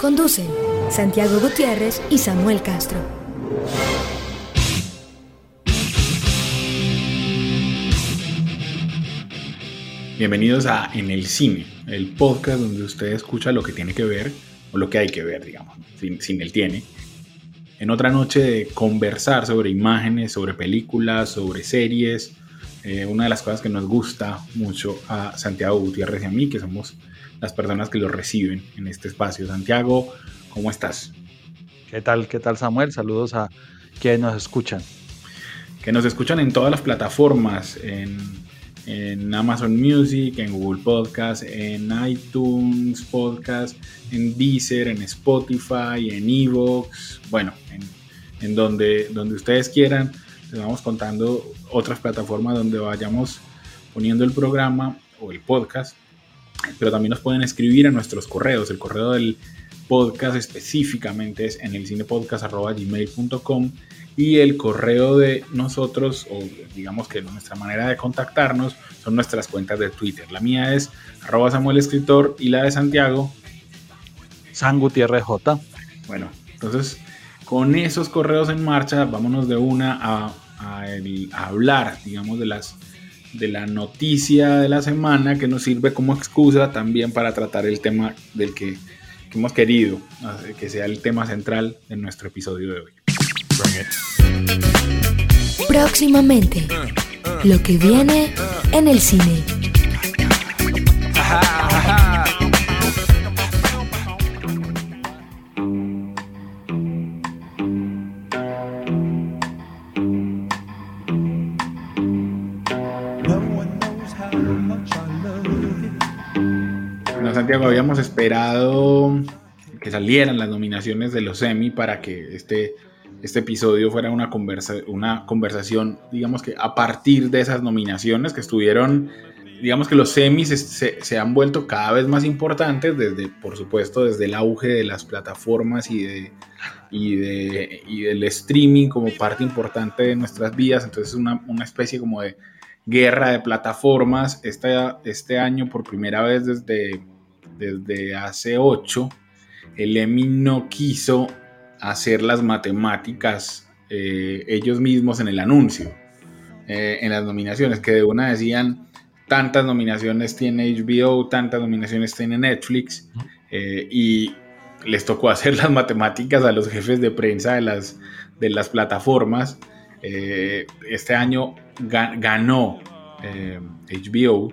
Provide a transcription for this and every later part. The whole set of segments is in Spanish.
Conducen Santiago Gutiérrez y Samuel Castro. Bienvenidos a En el Cine, el podcast donde usted escucha lo que tiene que ver o lo que hay que ver, digamos, sin, sin el tiene. En otra noche de conversar sobre imágenes, sobre películas, sobre series, eh, una de las cosas que nos gusta mucho a Santiago Gutiérrez y a mí, que somos las personas que lo reciben en este espacio. Santiago, ¿cómo estás? ¿Qué tal? ¿Qué tal Samuel? Saludos a quienes nos escuchan. Que nos escuchan en todas las plataformas, en, en Amazon Music, en Google Podcast, en iTunes Podcast, en Deezer, en Spotify, en Evox, bueno, en, en donde, donde ustedes quieran. Les vamos contando otras plataformas donde vayamos poniendo el programa o el podcast, pero también nos pueden escribir a nuestros correos. El correo del podcast específicamente es en el cinepodcast.gmail.com y el correo de nosotros, o digamos que nuestra manera de contactarnos, son nuestras cuentas de Twitter. La mía es arroba Samuel Escritor y la de Santiago. San Gutiérrez J. Bueno, entonces con esos correos en marcha, vámonos de una a, a, a hablar, digamos, de las de la noticia de la semana que nos sirve como excusa también para tratar el tema del que, que hemos querido que sea el tema central de nuestro episodio de hoy. Próximamente, lo que viene en el cine. Bueno, Habíamos esperado que salieran las nominaciones de los Emmy para que este, este episodio fuera una, conversa, una conversación, digamos que a partir de esas nominaciones que estuvieron, digamos que los Emmys se, han vuelto cada vez más importantes, desde, por supuesto, desde el auge de las plataformas y, de, y, de, y del streaming como parte importante de nuestras vidas, entonces es una, una especie como de guerra de plataformas. Este, este año, por primera vez desde, desde hace ocho, el Emmy no quiso hacer las matemáticas eh, ellos mismos en el anuncio, eh, en las nominaciones, que de una decían tantas nominaciones tiene HBO, tantas nominaciones tiene Netflix, eh, y les tocó hacer las matemáticas a los jefes de prensa de las, de las plataformas. este año ganó HBO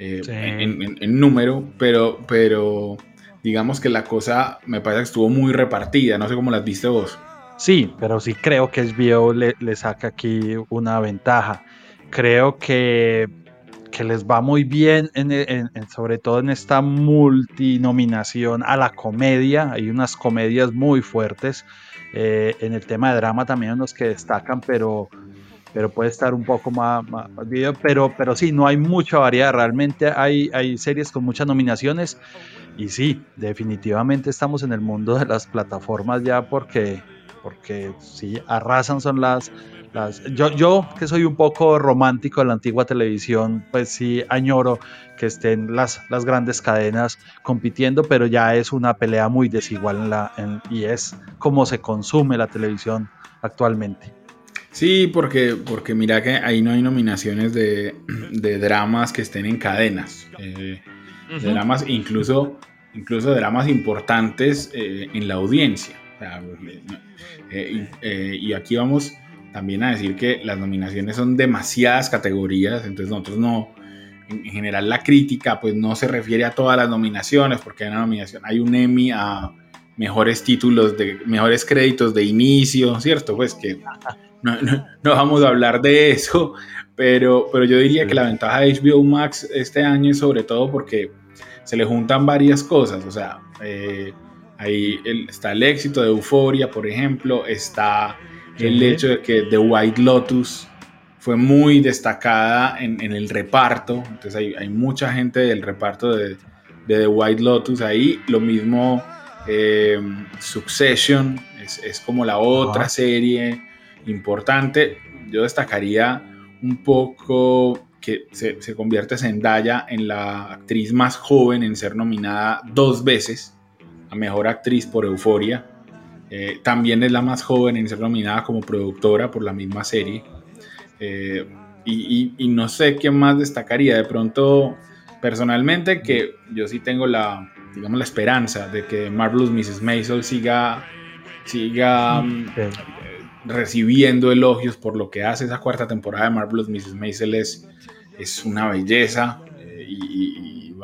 sí. en, en, en número, pero, pero digamos que la cosa me parece que estuvo muy repartida, no sé cómo las viste vos. Sí, pero sí creo que HBO le, le saca aquí una ventaja. Creo que, que les va muy bien, en, en, sobre todo en esta multinominación a la comedia. Hay unas comedias muy fuertes. Eh, en el tema de drama también los que destacan, pero, pero puede estar un poco más, video. Pero, pero sí, no hay mucha variedad. Realmente hay, hay series con muchas nominaciones. Y sí, definitivamente estamos en el mundo de las plataformas ya porque, porque sí, arrasan son las... las yo, yo, que soy un poco romántico de la antigua televisión, pues sí añoro que estén las, las grandes cadenas compitiendo, pero ya es una pelea muy desigual en la, en, y es como se consume la televisión actualmente. Sí, porque, porque mira que ahí no hay nominaciones de, de dramas que estén en cadenas. Eh, uh -huh. dramas incluso incluso dramas importantes eh, en la audiencia. O sea, eh, eh, y aquí vamos también a decir que las nominaciones son demasiadas categorías, entonces nosotros no, en, en, general la crítica pues no se refiere a todas las nominaciones, porque hay una nominación, hay un Emmy a mejores títulos, de mejores créditos de inicio, ¿cierto? Pues que no, no, no vamos a hablar de eso, pero, pero yo diría que la ventaja de HBO Max este año es sobre todo porque se le juntan varias cosas, o sea, eh, Ahí está el éxito de Euforia, por ejemplo, está el hecho de que The White Lotus fue muy destacada en, el reparto, entonces hay, mucha gente del reparto de, The White Lotus ahí, lo mismo eh, Succession, es, como la otra serie importante, yo destacaría un poco que se, se convierte Zendaya en la actriz más joven en ser nominada dos veces a Mejor Actriz por Euforia. Eh, también es la más joven en ser nominada como productora por la misma serie. Eh, y, no sé quién más destacaría. De pronto, personalmente, que yo sí tengo la, digamos, la esperanza de que Marvelous Mrs. Maisel siga, siga mm, recibiendo elogios por lo que hace esa cuarta temporada de Marvelous Mrs. Maisel es, es una belleza eh, y,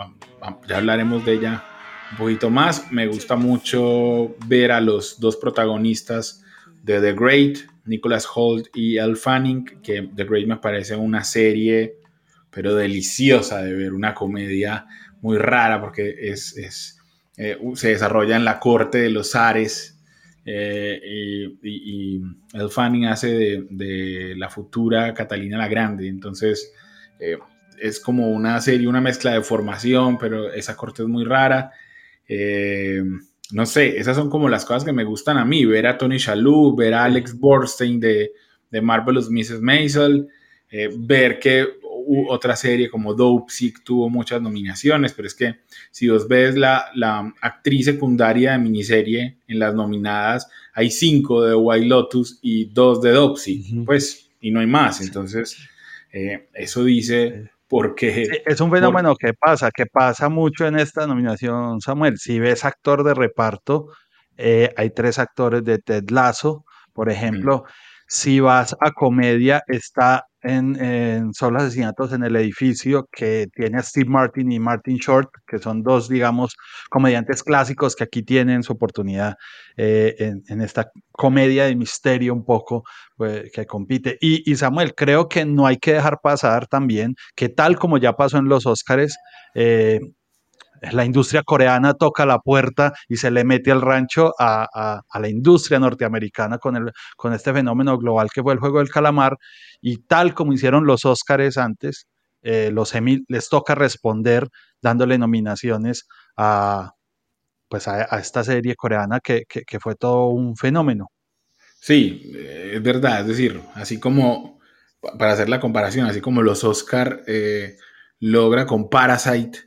ya hablaremos de ella un poquito más. Me gusta mucho ver a los dos protagonistas de The Great, Nicholas Holt y Elle Fanning, que The Great me parece una serie, pero deliciosa de ver, una comedia muy rara porque es, es eh, se desarrolla en la corte de los Ares eh, y, Elle Fanning hace de, la futura Catalina la Grande, entonces eh, es como una serie, una mezcla de formación, pero esa corte es muy rara. no sé, esas son como las cosas que me gustan a mí, ver a Tony Shalhoub, ver a Alex Borstein de, de Marvelous Mrs. Maisel, ver que otra serie como Dope Sick tuvo muchas nominaciones, pero es que si vos ves la, la actriz secundaria de miniserie en las nominadas, hay cinco de White Lotus y dos de Dope Sick, pues, y no hay más. Entonces, eh, eso dice porque... es un fenómeno que pasa, que pasa mucho en esta nominación, Samuel. Si ves actor de reparto, eh, hay tres actores de Ted Lasso, por ejemplo. Si vas a comedia, está en, en Solo Asesinatos en el Edificio, que tiene a Steve Martin y Martin Short, que son dos, digamos, comediantes clásicos que aquí tienen su oportunidad eh, en, esta comedia de misterio un poco pues, que compite. Y, Samuel, creo que no hay que dejar pasar también que tal como ya pasó en los Óscares, eh, la industria coreana toca la puerta y se le mete al rancho a, la industria norteamericana con, este fenómeno global que fue el juego del calamar. Y tal como hicieron los Óscares antes, eh, los Emmy les toca responder dándole nominaciones a, pues esta serie coreana que, fue todo un fenómeno. Sí, es verdad. Es decir, así como, para hacer la comparación, así como los Oscar eh, logra con Parasite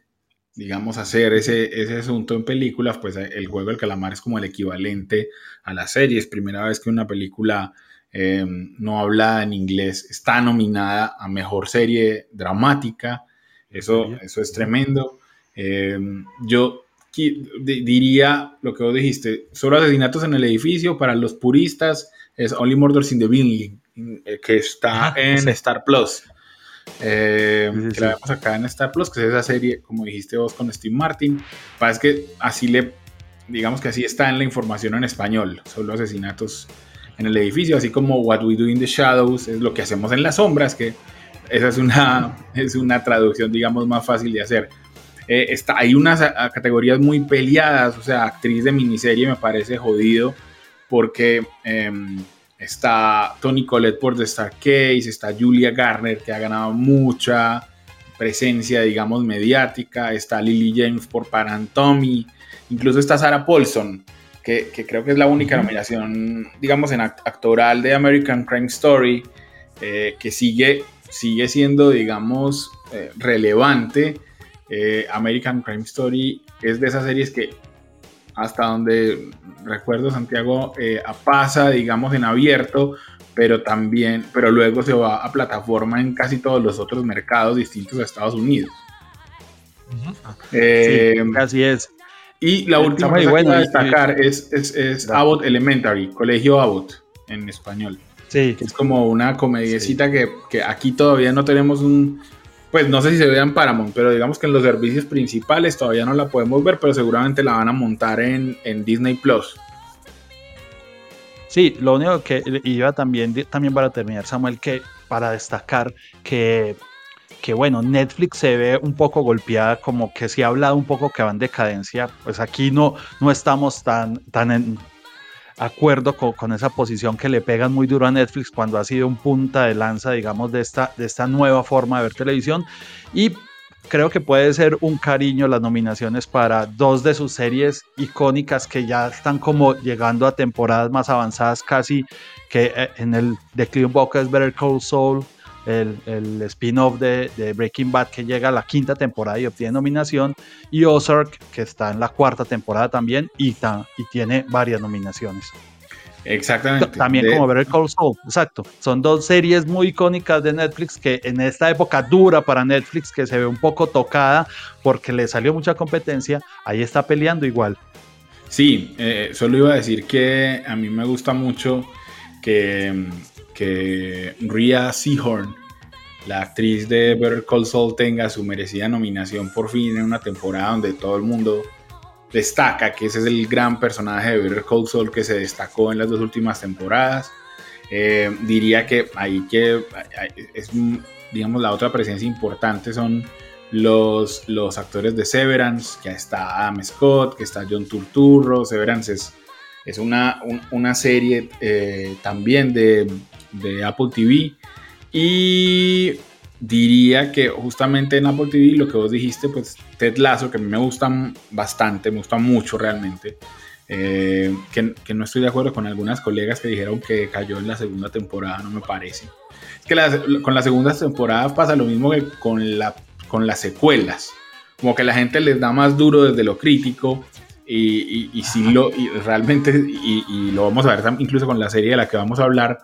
digamos, hacer ese, ese asunto en películas, pues eh, el juego del calamar es como el equivalente a las series. Primera vez que una película eh, no habla en inglés está nominada a mejor serie dramática. Eso, eso es tremendo. Eh, yo diría lo que vos dijiste, solo asesinatos en el edificio para los puristas es Only Murders in the Building, que está en Star Plus. Eh, que la vemos acá en Star Plus, que es esa serie, como dijiste vos, con Steve Martin. Parece que así le, digamos que así está en la información en español, solo asesinatos en el edificio, así como What We Do in the Shadows es lo que hacemos en las sombras, que esa es una, es una traducción, digamos, más fácil de hacer. Eh, está, hay unas categorías muy peleadas, o sea, actriz de miniserie me parece jodido, porque... Em, Está Tony Collette por The Star Case, está Julia Garner, que ha ganado mucha presencia, digamos, mediática. Está Lily James por Parantomy. Incluso está Sarah Paulson, que, creo que es la única nominación, digamos, en actoral de American Crime Story, eh, que sigue, sigue siendo, digamos, eh, relevante. Eh, American Crime Story es de esas series que hasta donde recuerdo Santiago eh, pasa, digamos, en abierto, pero también, pero luego se va a plataforma en casi todos los otros mercados distintos a Estados Unidos. Eh, así es. Y la última que voy a destacar es, es, Abbott Elementary, Colegio Abbott en español. Sí. Que es como una comediecita que, que aquí todavía no tenemos un, pues no sé si se vea en Paramount, pero digamos que en los servicios principales todavía no la podemos ver, pero seguramente la van a montar en, Disney Plus. Sí, lo único que iba también, también para terminar, Samuel, que para destacar que que, bueno, Netflix se ve un poco golpeada, como que se ha hablado un poco que va en decadencia, pues aquí no, no estamos tan, tan en acuerdo con, esa posición que le pegan muy duro a Netflix cuando ha sido un punta de lanza, digamos, de esta, de esta nueva forma de ver televisión. Y creo que puede ser un cariño las nominaciones para dos de sus series icónicas que ya están como llegando a temporadas más avanzadas casi que eh, en el de Clean Boca es Better Call Saul el, spin-off de, Breaking Bad que llega a la quinta temporada y obtiene nominación, y Ozark que está en la cuarta temporada también y, y tiene varias nominaciones. Exactamente. También como ver el Call Saul, exacto. Son dos series muy icónicas de Netflix que en esta época dura para Netflix, que se ve un poco tocada porque le salió mucha competencia, ahí está peleando igual. Sí, eh, solo iba a decir que a mí me gusta mucho que, que Rhea Seahorn, la actriz de Better Call Saul, tenga su merecida nominación por fin en una temporada donde todo el mundo destaca que ese es el gran personaje de Better Call Saul que se destacó en las dos últimas temporadas. Eh, diría que ahí que es, digamos, la otra presencia importante son los, los actores de Severance, que está Adam Scott, que está John Turturro. Severance es, es una, una serie eh, también de, de Apple TV. Y diría que justamente en Apple TV lo que vos dijiste, pues Ted Lasso, que a mí me gusta bastante, me gusta mucho realmente, eh, que, que, no estoy de acuerdo con algunas colegas que dijeron que cayó en la segunda temporada, no me parece. Es que con la segunda temporada pasa lo mismo que con, la, con las secuelas, como que la gente les da más duro desde lo crítico. Y, y, si lo y realmente, y, lo vamos a ver incluso con la serie de la que vamos a hablar,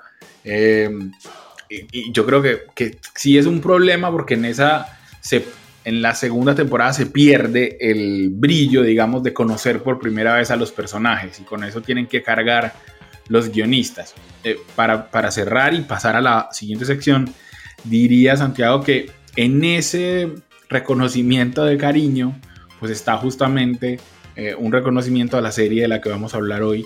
eh, y, yo creo que, que, sí es un problema porque en esa, se, en la segunda temporada se pierde el brillo, digamos, de conocer por primera vez a los personajes y con eso tienen que cargar los guionistas. Eh, para, para cerrar y pasar a la siguiente sección, diría Santiago que en ese reconocimiento de cariño, pues está justamente eh, un reconocimiento a la serie de la que vamos a hablar hoy,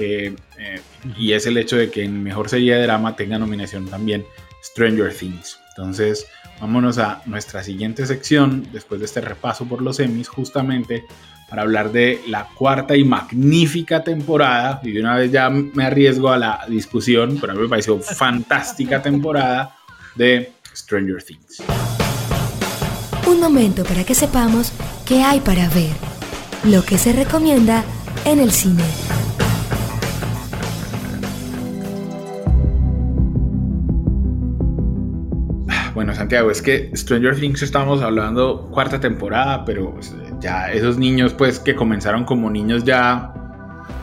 que eh, y es el hecho de que en Mejor Serie de Drama tenga nominación también Stranger Things. Entonces, vámonos a nuestra siguiente sección, después de este repaso por los Emmys, justamente para hablar de la cuarta y magnífica temporada, y de una vez ya me arriesgo a la discusión, pero a mí me pareció fantástica temporada de Stranger Things. Un momento para que sepamos qué hay para ver, lo que se recomienda en el cine. Santiago, es que Stranger Things estamos hablando cuarta temporada, pero pues, ya esos niños, pues que comenzaron como niños ya,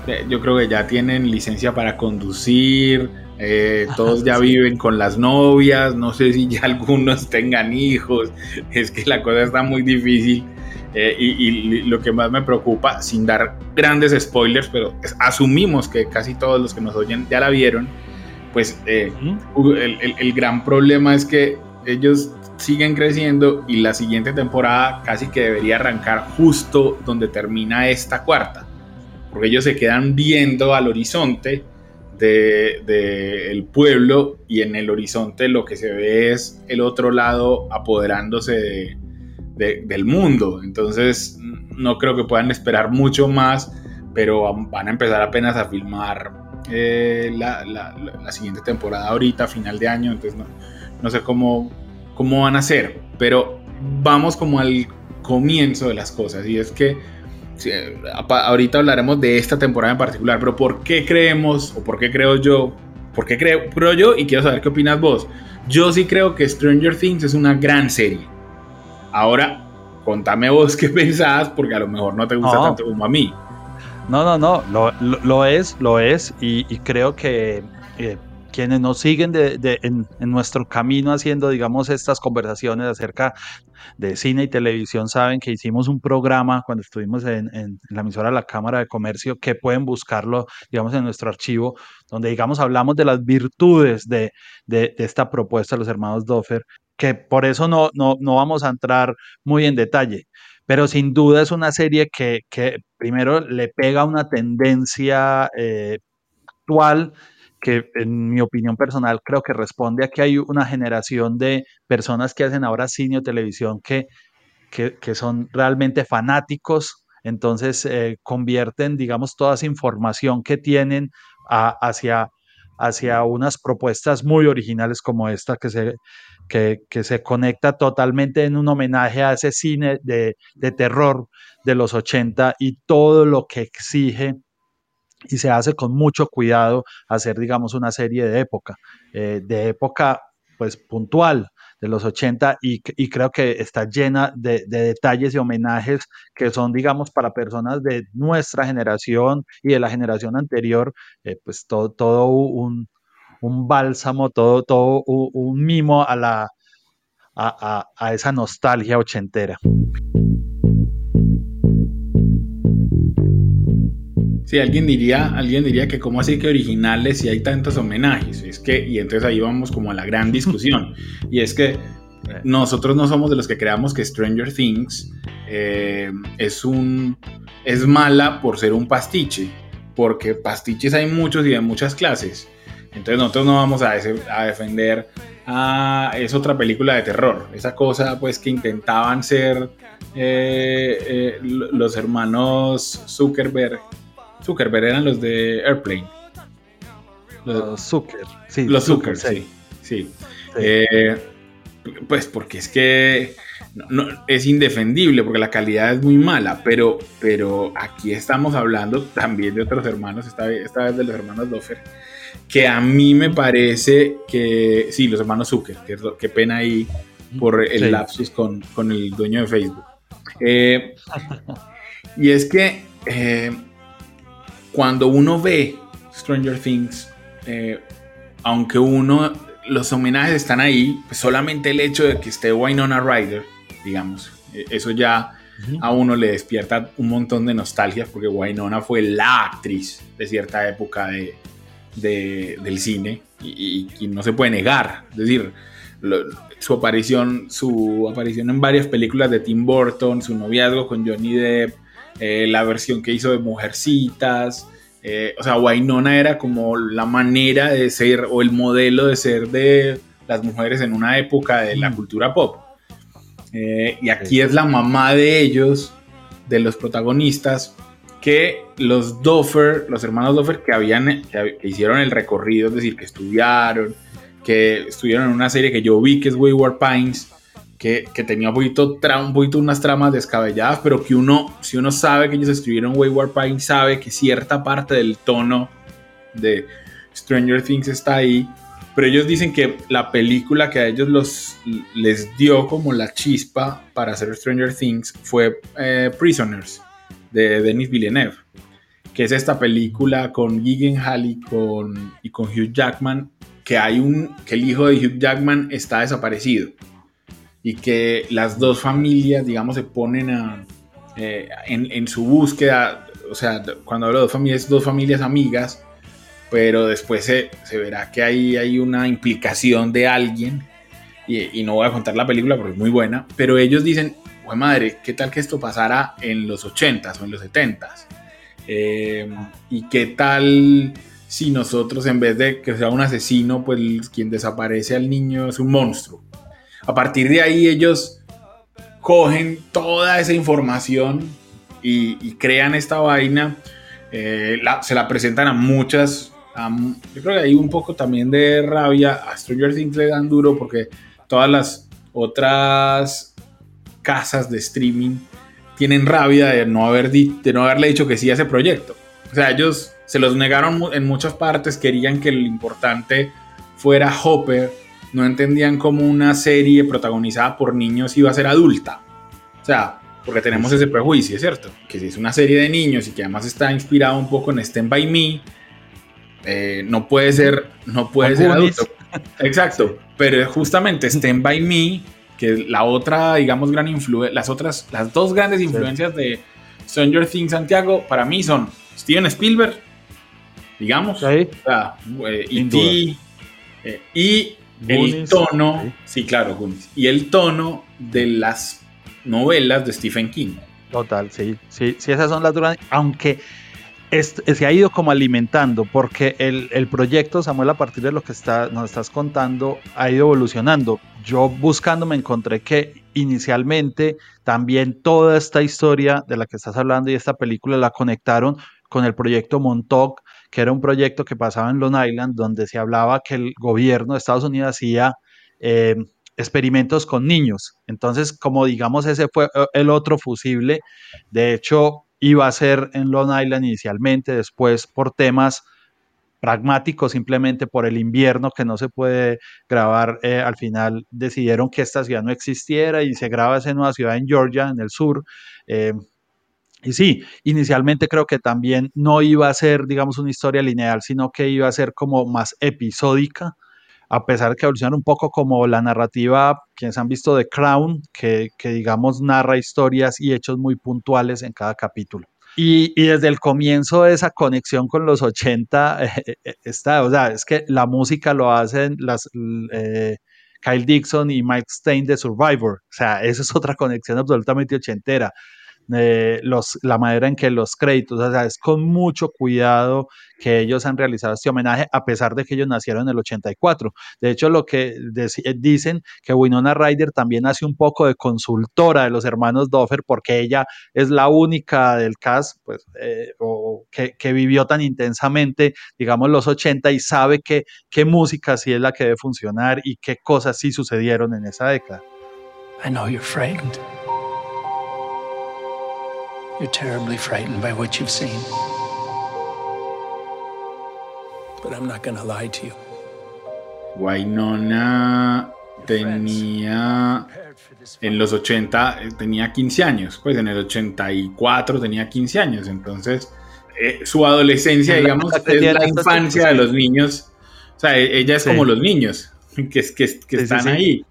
eh, yo creo que ya tienen licencia para conducir, eh, todos ya viven con las novias, no sé si ya algunos tengan hijos, es que la cosa está muy difícil. Eh, y, lo que más me preocupa, sin dar grandes spoilers, pero asumimos que casi todos los que nos oyen ya la vieron, pues el, gran problema es que ellos siguen creciendo y la siguiente temporada casi que debería arrancar justo donde termina esta cuarta, porque ellos se quedan viendo al horizonte del de, pueblo y en el horizonte lo que se ve es el otro lado apoderándose del mundo. Entonces no creo que puedan esperar mucho más, pero van a empezar apenas a filmar eh, la, la, siguiente temporada ahorita, final de año, entonces no, no sé cómo, cómo van a ser, pero vamos como al comienzo de las cosas y es que ahorita hablaremos de esta temporada en particular, pero ¿por qué creemos o por qué creo yo? ¿Por qué creo, creo yo? Y quiero saber qué opinas vos. Yo sí creo que Stranger Things es una gran serie. Ahora, contame vos qué pensás, porque a lo mejor no te gusta tanto como a mí. No, no, no, lo, lo, es, lo es, y, creo que eh, quienes nos siguen de, en, nuestro camino haciendo, digamos, estas conversaciones acerca de cine y televisión saben que hicimos un programa cuando estuvimos en, la emisora La Cámara de Comercio que pueden buscarlo, digamos, en nuestro archivo, donde, digamos, hablamos de las virtudes de, de, esta propuesta de los hermanos Doffer, que por eso no, no, no vamos a entrar muy en detalle. Pero sin duda es una serie que, que primero le pega una tendencia eh, actual que en mi opinión personal creo que responde a que hay una generación de personas que hacen ahora cine o televisión que, que, son realmente fanáticos, entonces eh, convierten, digamos, toda esa información que tienen hacia, hacia unas propuestas muy originales como esta que se, que, se conecta totalmente en un homenaje a ese cine de, de terror de los 80 y todo lo que exige y se hace con mucho cuidado hacer, digamos, una serie de época, eh, de época pues puntual de los 80 y, creo que está llena de, detalles y homenajes que son, digamos, para personas de nuestra generación y de la generación anterior, eh, pues todo, todo un, bálsamo, todo, todo un, mimo a, la, a esa nostalgia ochentera. Sí, alguien diría, alguien diría que cómo así que originales si hay tantos homenajes. Es que, y entonces ahí vamos como a la gran discusión. y es que nosotros no somos de los que creamos que Stranger Things eh, es un es mala por ser un pastiche, porque pastiches hay muchos y de muchas clases. Entonces nosotros no vamos a, a defender a es otra película de terror, esa cosa pues que intentaban ser eh, eh, los hermanos Zuckerberg Zuckerberg eran los de Airplane. Los, Zucker, sí. Los Zucker, sí. sí. Eh, pues porque es que no, es indefendible, porque la calidad es muy mala, pero, pero aquí estamos hablando también de otros hermanos, esta vez, esta vez de los hermanos Doffer, que a mí me parece que, sí, los hermanos Zucker, que, qué pena ahí por el lapsus con, con, el dueño de Facebook. Eh, y es que eh, cuando uno ve Stranger Things, eh, aunque uno, los homenajes están ahí, pues solamente el hecho de que esté Winona Ryder, digamos, eh, eso ya a uno le despierta un montón de nostalgia, porque Winona fue la actriz de cierta época de, del cine y, no se puede negar. Es decir, su aparición, su aparición en varias películas de Tim Burton, su noviazgo con Johnny Depp, eh, la versión que hizo de Mujercitas. Eh, o sea, Wainona era como la manera de ser o el modelo de ser de las mujeres en una época de la mm. cultura pop. Eh, y aquí es la mamá de ellos, de los protagonistas, que los Doffer, los hermanos Doffer, que, habían, que, hicieron el recorrido, es decir, que estudiaron, que estuvieron en una serie que yo vi que es Wayward Pines, que, tenía un poquito, un poquito unas tramas descabelladas, pero que uno, si uno sabe que ellos escribieron Wayward Pine, sabe que cierta parte del tono de Stranger Things está ahí. Pero ellos dicen que la película que a ellos los, les dio como la chispa para hacer Stranger Things fue eh, Prisoners de Denis Villeneuve, que es esta película con Gyllenhaal y con, y con Hugh Jackman, que hay un que el hijo de Hugh Jackman está desaparecido y que las dos familias, digamos, se ponen a, eh, en, su búsqueda, o sea, cuando hablo de dos familias, dos familias amigas, pero después se, verá que hay, hay una implicación de alguien, y, no voy a contar la película porque es muy buena, pero ellos dicen, pues madre, ¿qué tal que esto pasara en los 80s o en los 70s? Eh, ¿Y qué tal si nosotros en vez de que sea un asesino, pues quien desaparece al niño es un monstruo? A partir de ahí ellos cogen toda esa información y, crean esta vaina, eh, se la presentan a muchas, yo creo que hay un poco también de rabia, a Stranger Things le dan duro porque todas las otras casas de streaming tienen rabia de no, haber de no haberle dicho que sí a ese proyecto. O sea, ellos se los negaron en muchas partes, querían que lo importante fuera Hopper no entendían cómo una serie protagonizada por niños iba a ser adulta. O sea, porque tenemos ese prejuicio, ¿cierto? Que si es una serie de niños y que además está inspirado un poco en Stand By Me, eh, no puede ser, no puede ser adulto. Exacto, pero justamente Stand By Me, que la otra, digamos, gran influencia, las otras, las dos grandes influencias de Stranger Things Santiago, para mí son Steven Spielberg, digamos, sí. o sea, eh, y, eh, y el tono, sí, claro, y el tono de las novelas de Stephen King. Total, sí, sí, sí, esas son las duras, aunque se ha ido como alimentando porque el, proyecto, Samuel, a partir de lo que está, nos estás contando, ha ido evolucionando. Yo buscando me encontré que inicialmente también toda esta historia de la que estás hablando y esta película la conectaron con el proyecto Montauk, que era un proyecto que pasaba en Long Island, donde se hablaba que el gobierno de Estados Unidos hacía eh, experimentos con niños. Entonces, como digamos, ese fue eh, el otro fusible. De hecho, iba a ser en Long Island inicialmente, después por temas pragmáticos, simplemente por el invierno que no se puede grabar, eh, al final decidieron que esta ciudad no existiera y se graba en una ciudad en Georgia, en el sur. Y sí, inicialmente creo que también no iba a ser, digamos, una historia lineal, sino que iba a ser como más episódica a pesar de que evoluciona un poco como la narrativa, quienes han visto The Crown, que, digamos narra historias y hechos muy puntuales en cada capítulo. Y, desde el comienzo de esa conexión con los 80 eh, eh, está, o sea, es que la música lo hacen las, eh, Kyle Dixon y Mike Stein de Survivor, o sea, esa es otra conexión absolutamente ochentera. Eh, los, la manera en que los créditos, o sea, es con mucho cuidado que ellos han realizado este homenaje, a pesar de que ellos nacieron en el 84. De hecho, lo que eh, dicen que Winona Ryder también hace un poco de consultora de los hermanos Doffer, porque ella es la única del cast, pues, eh, que, que, vivió tan intensamente, digamos, los 80 y sabe que, qué música sí es la que debe funcionar y qué cosas sí sucedieron en esa década. I know you're frightened. You're terribly frightened by what you've seen. But I'm not gonna lie to you. Wainona tenía en los 80 eh, tenía 15 años, pues en el 84 tenía 15 años, entonces eh, su adolescencia, digamos, es la infancia de los niños, o sea, e-, ella es como los niños que, que, que están ahí.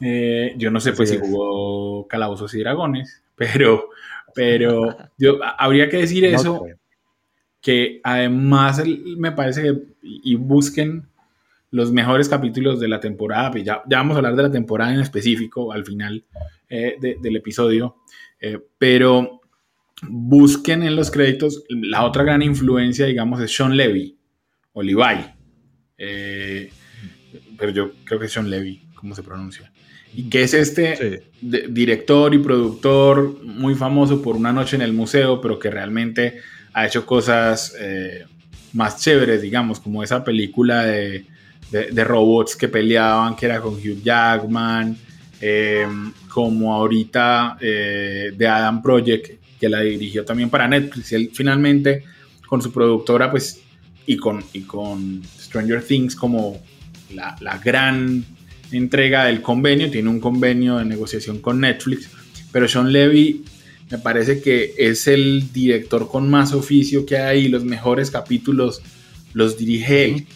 Eh, yo no sé pues si jugó Calabozos y Dragones, pero, pero yo, habría que decir eso, que además me parece que, y busquen los mejores capítulos de la temporada, pues ya, ya vamos a hablar de la temporada en específico al final eh, del episodio, eh, pero busquen en los créditos, la otra gran influencia, digamos, es Sean Levy, o Levi, eh, pero yo creo que es Sean Levy, ¿cómo se pronuncia? Y que es este director y productor muy famoso por Una noche en el museo, pero que realmente ha hecho cosas eh, más chéveres, digamos, como esa película de, robots que peleaban, que era con Hugh Jackman, eh, como ahorita eh, de Adam Project, que la dirigió también para Netflix. Y él finalmente, con su productora, pues, y con, y con Stranger Things como la, la gran entrega del convenio, tiene un convenio de negociación con Netflix, pero Sean Levy me parece que es el director con más oficio que hay, los mejores capítulos los dirige él,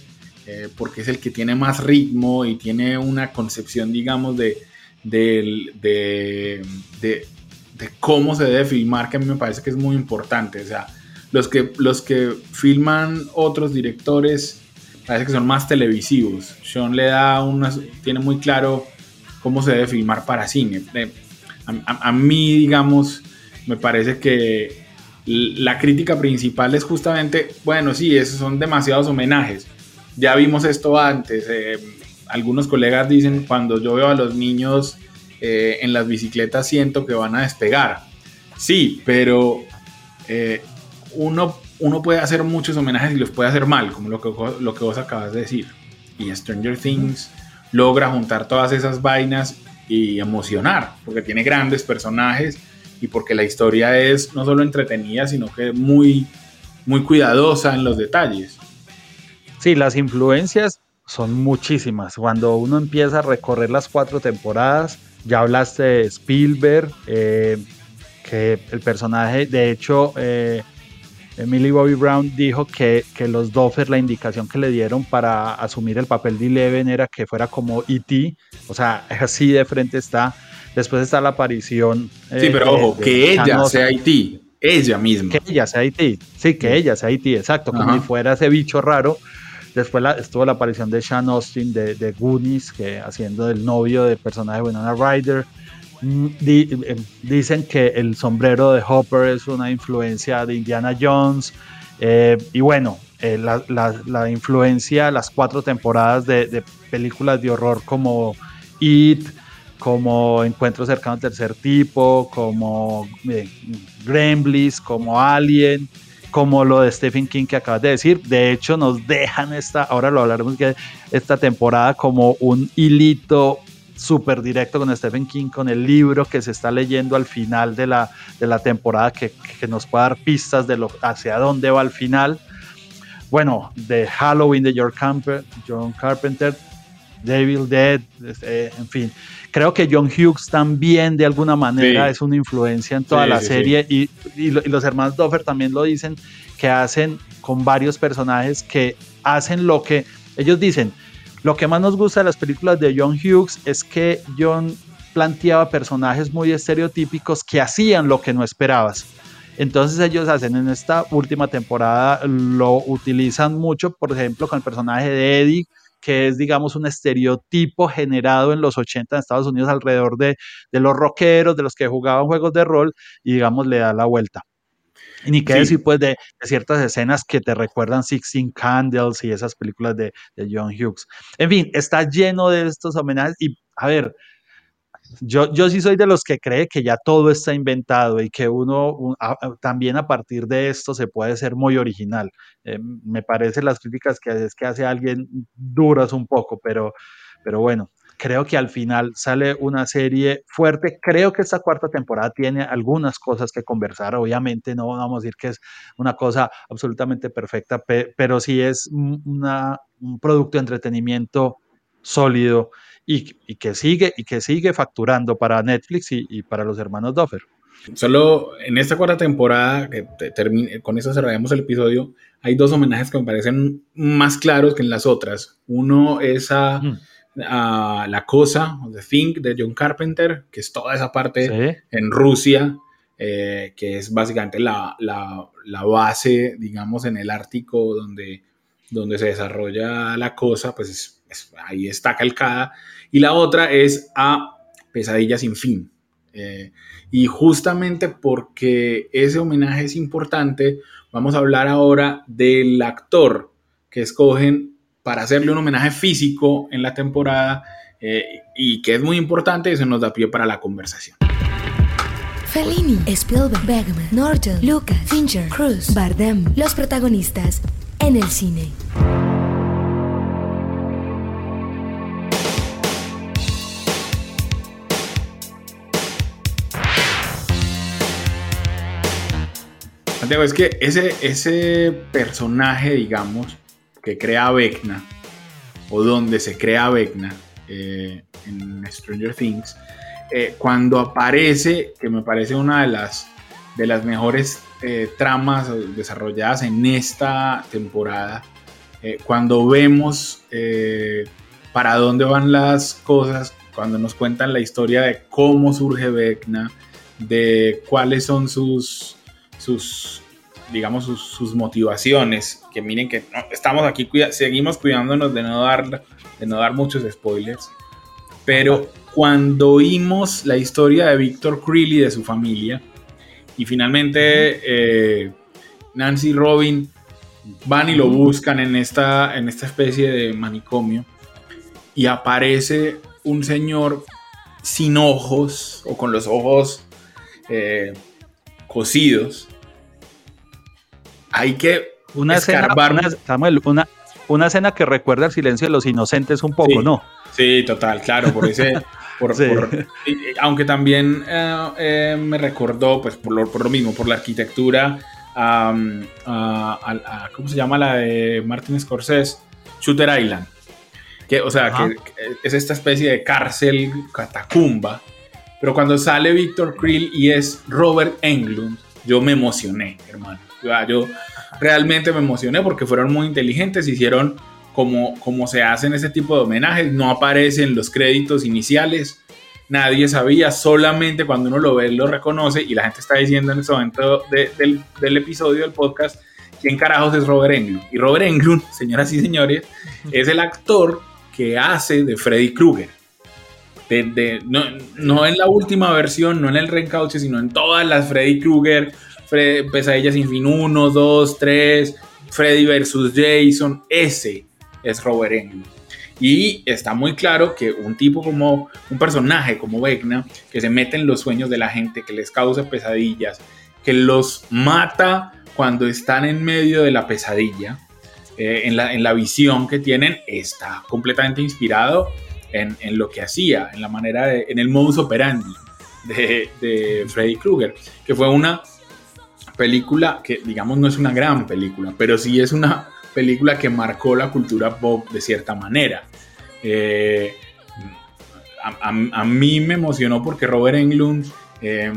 eh, porque es el que tiene más ritmo y tiene una concepción, digamos, de, de, de, de, cómo se debe filmar, que a mí me parece que es muy importante. O sea, los que, los que filman otros directores parece que son más televisivos. Sean le da una, tiene muy claro cómo se debe filmar para cine. Eh, a, mí, digamos, me parece que la crítica principal es justamente, bueno, sí, esos son demasiados homenajes. Ya vimos esto antes. Eh, algunos colegas dicen, cuando yo veo a los niños eh, en las bicicletas siento que van a despegar. Sí, pero uno uno puede hacer muchos homenajes y los puede hacer mal, como lo que, lo que vos acabas de decir. Y Stranger Things logra juntar todas esas vainas y emocionar, porque tiene grandes personajes y porque la historia es no solo entretenida, sino que muy, muy cuidadosa en los detalles. Sí, las influencias son muchísimas. Cuando uno empieza a recorrer las cuatro temporadas, ya hablaste de Spielberg, eh, que el personaje, de hecho, eh, Emily Bobby Brown dijo que, que los Doffer, la indicación que le dieron para asumir el papel de Eleven era que fuera como E.T., o sea, así de frente está. Después está la aparición. sí, pero eh, ojo, que ella sea E.T., ella misma. Que ella sea E.T., sí, que ella sea E.T., exacto, como si fuera ese bicho raro. Después estuvo la aparición de Sean Austin de, de Goonies, que haciendo del novio del personaje de Winona Ryder. Mm, eh, dicen que el sombrero de Hopper es una influencia de Indiana Jones. Eh, y bueno, eh, la, influencia, las cuatro temporadas de, películas de horror como It, como Encuentros cercanos tercer tipo, como Gremlins, como Alien, como lo de Stephen King que acabas de decir. De hecho, nos dejan esta, ahora lo hablaremos, esta temporada como un hilito súper directo con Stephen King, con el libro que se está leyendo al final de la, de la temporada, que, que, nos puede dar pistas de lo, hacia dónde va al final. Bueno, de Halloween de John Carpenter, Devil Dead, este, en fin. Creo que John Hughes también de alguna manera es una influencia en toda la serie y, y, los hermanos Doffer también lo dicen, que hacen con varios personajes que hacen lo que ellos dicen, lo que más nos gusta de las películas de John Hughes es que John planteaba personajes muy estereotípicos que hacían lo que no esperabas. Entonces ellos hacen en esta última temporada, lo utilizan mucho, por ejemplo, con el personaje de Eddie, que es, digamos, un estereotipo generado en los 80 en Estados Unidos alrededor de, de los rockeros, de los que jugaban juegos de rol, y digamos, le da la vuelta. Y ni qué decir, pues, de, ciertas escenas que te recuerdan Sixteen Candles y esas películas de, John Hughes. En fin, está lleno de estos homenajes y, a ver, yo, yo sí soy de los que cree que ya todo está inventado y que uno también a partir de esto se puede ser muy original. Eh, me parece las críticas que es que hace alguien duras un poco, pero, pero bueno, Creo que al final sale una serie fuerte. Creo que esta cuarta temporada tiene algunas cosas que conversar. Obviamente no vamos a decir que es una cosa absolutamente perfecta, pero sí es una, un producto de entretenimiento sólido y, que sigue y que sigue facturando para Netflix y, para los hermanos Duffer. Solo en esta cuarta temporada, que termine, con eso cerraremos el episodio, hay dos homenajes que me parecen más claros que en las otras. Uno es a a La Cosa, The Thing de John Carpenter, que es toda esa parte en Rusia, eh, que es básicamente la, base, digamos, en el Ártico donde, donde se desarrolla la cosa, pues ahí está calcada. Y la otra es a Pesadilla sin fin. Eh, y justamente porque ese homenaje es importante, vamos a hablar ahora del actor que escogen para hacerle un homenaje físico en la temporada eh, y que es muy importante, eso nos da pie para la conversación. Fellini, Spielberg, Bergman, Norton, Lucas, Fincher, Cruz, Bardem, los protagonistas en el cine. Santiago, es que ese, ese personaje, digamos, que crea Vecna, o donde se crea Vecna eh, en Stranger Things, eh, cuando aparece, que me parece una de las, de las mejores eh, tramas desarrolladas en esta temporada, cuando vemos para dónde van las cosas, cuando nos cuentan la historia de cómo surge Vecna, de cuáles son sus, sus digamos, sus, motivaciones, que miren que estamos aquí, seguimos cuidándonos de no, dar, de no dar muchos spoilers, pero cuando oímos la historia de Victor Creel y de su familia, y finalmente eh, Nancy y Robin van y lo buscan en esta, en esta especie de manicomio, y aparece un señor sin ojos o con los ojos eh, cosidos hay que una escarbar. Escena, una, Samuel, una, una escena que recuerda el silencio de los inocentes un poco, ¿no? Sí, total, claro, por ese... Por, aunque también eh, eh, me recordó, pues por lo, por lo, mismo, por la arquitectura, ¿cómo se llama la de Martin Scorsese? Shooter Island. Que, o sea, que, es esta especie de cárcel, catacumba. Pero cuando sale Victor Creel y es Robert Englund, yo me emocioné, hermano. Yo realmente me emocioné porque fueron muy inteligentes, hicieron como, como se hacen ese tipo de homenajes, no aparecen los créditos iniciales, nadie sabía, solamente cuando uno lo ve lo reconoce y la gente está diciendo en este momento del, del, episodio del podcast quién carajos es Robert Englund. Y Robert Englund, señoras y señores, es el actor que hace de Freddy Krueger. de, no, no, en la última versión, no en el reencauche, sino en todas las Freddy Krueger, Pesadilla sin fin 1, 2, 3, Freddy versus Jason, ese es Robert Englund. Y está muy claro que un tipo como un personaje como Vecna, que se mete en los sueños de la gente, que les causa pesadillas, que los mata cuando están en medio de la pesadilla, eh, en, la, en, la, visión que tienen, está completamente inspirado en, en, lo que hacía, en la manera de, en el modus operandi de, de Freddy Krueger, que fue una película que, digamos, no es una gran película, pero sí es una película que marcó la cultura pop de cierta manera. Eh, a, mí me emocionó porque Robert Englund, eh,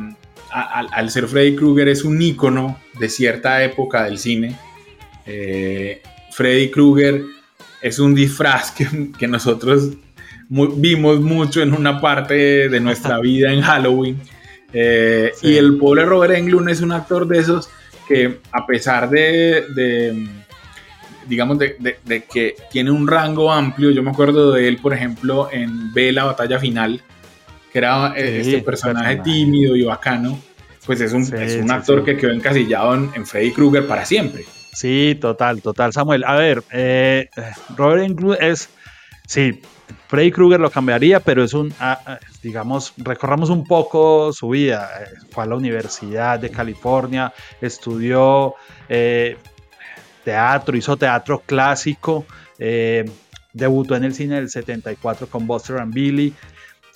al ser Freddy Krueger, es un ícono de cierta época del cine. Eh, Freddy Krueger es un disfraz que, nosotros vimos mucho en una parte de nuestra vida en Halloween. Y el pobre Robert Englund es un actor de esos que a pesar de digamos, de, que tiene un rango amplio. Yo me acuerdo de él, por ejemplo, en Ve la batalla final, que era eh, este personaje, tímido y bacano. Pues es un, es un actor que quedó encasillado en, Freddy Krueger para siempre. Sí, total, total, Samuel. A ver, eh, Robert Englund es, sí, Freddy Krueger lo cambiaría, pero es un, ah, ah, digamos, recorramos un poco su vida. Eh, fue a la Universidad de California, estudió, teatro, hizo teatro clásico, eh, debutó en el cine del 74 con Buster and Billy.